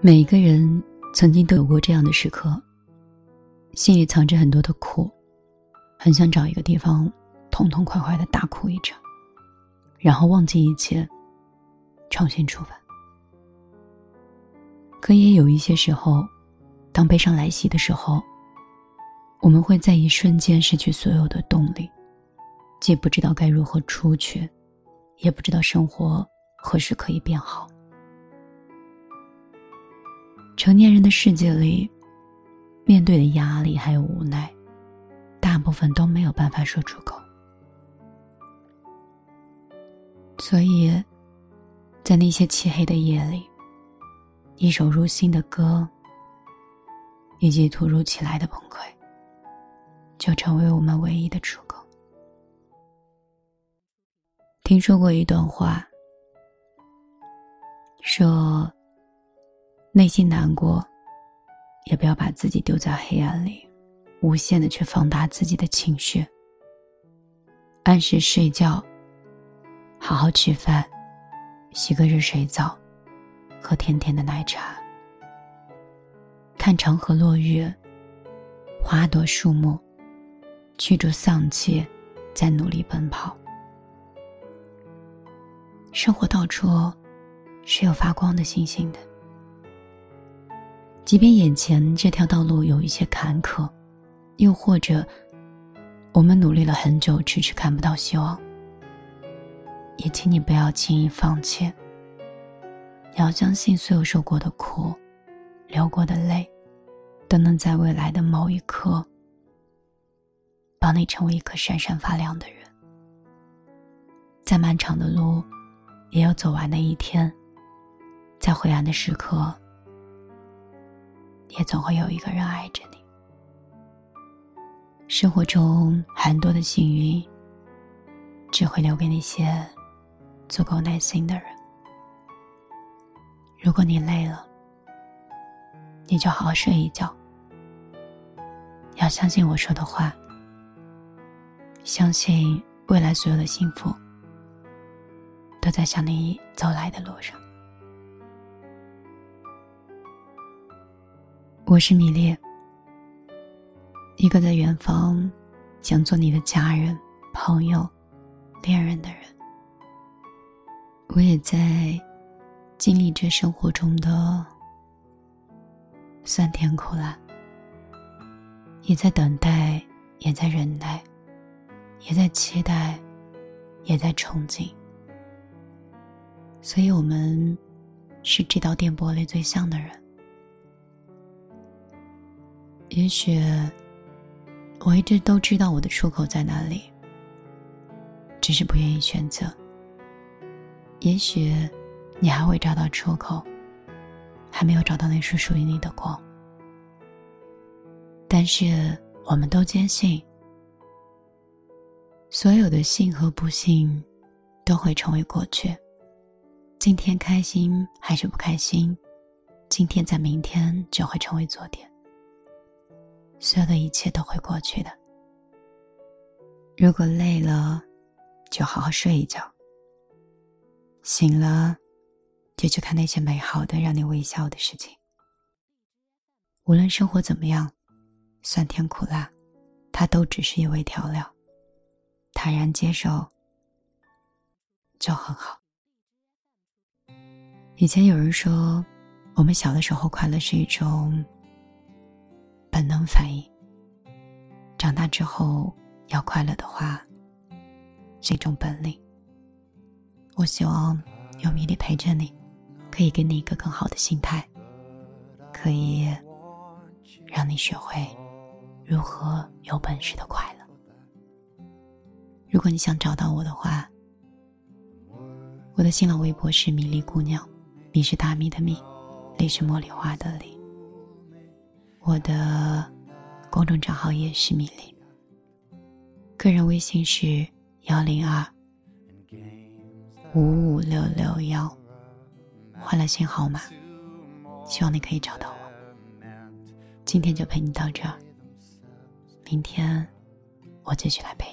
每一个人曾经都有过这样的时刻，心里藏着很多的苦，很想找一个地方痛痛快快的大哭一场，然后忘记一切，重新出发。可也有一些时候，当悲伤来袭的时候，我们会在一瞬间失去所有的动力，既不知道该如何出去，也不知道生活何时可以变好。成年人的世界里，面对的压力还有无奈，大部分都没有办法说出口。所以，在那些漆黑的夜里，一首入心的歌，以及突如其来的崩溃，就成为我们唯一的出口。听说过一段话，说。内心难过，也不要把自己丢在黑暗里，无限的去放大自己的情绪。按时睡觉，好好吃饭，洗个热水澡，喝甜甜的奶茶，看长河落日，花朵树木，驱逐丧气，在努力奔跑。生活到处是有发光的星星的。即便眼前这条道路有一些坎坷，又或者我们努力了很久，迟迟看不到希望，也请你不要轻易放弃。你要相信，所有受过的苦、流过的泪，都能在未来的某一刻，帮你成为一颗闪闪发亮的人。再漫长的路，也有走完的一天。在灰暗的时刻。也总会有一个人爱着你。生活中很多的幸运，只会留给那些足够耐心的人。如果你累了，你就好好睡一觉。要相信我说的话，相信未来所有的幸福都在向你走来的路上。我是米粒，一个在远方想做你的家人、朋友、恋人的人。我也在经历着生活中的酸甜苦辣，也在等待，也在忍耐，也在期待，也在憧憬。所以，我们是这道电波里最像的人。也许我一直都知道我的出口在哪里，只是不愿意选择。也许你还会找到出口，还没有找到那束属于你的光。但是我们都坚信，所有的幸和不幸都会成为过去。今天开心还是不开心，今天在明天就会成为昨天。所有的一切都会过去的。如果累了，就好好睡一觉。醒了，就去看那些美好的、让你微笑的事情。无论生活怎么样，酸甜苦辣，它都只是一味调料。坦然接受，就很好。以前有人说，我们小的时候快乐是一种。能反应。长大之后要快乐的话，是一种本领。我希望有米粒陪着你，可以给你一个更好的心态，可以让你学会如何有本事的快乐。如果你想找到我的话，我的新浪微博是米粒姑娘，米是大米的米，粒是茉莉花的粒。我的公众账号也是米粒，个人微信是幺零二五五六六幺，换了新号码，希望你可以找到我。今天就陪你到这儿，明天我继续来陪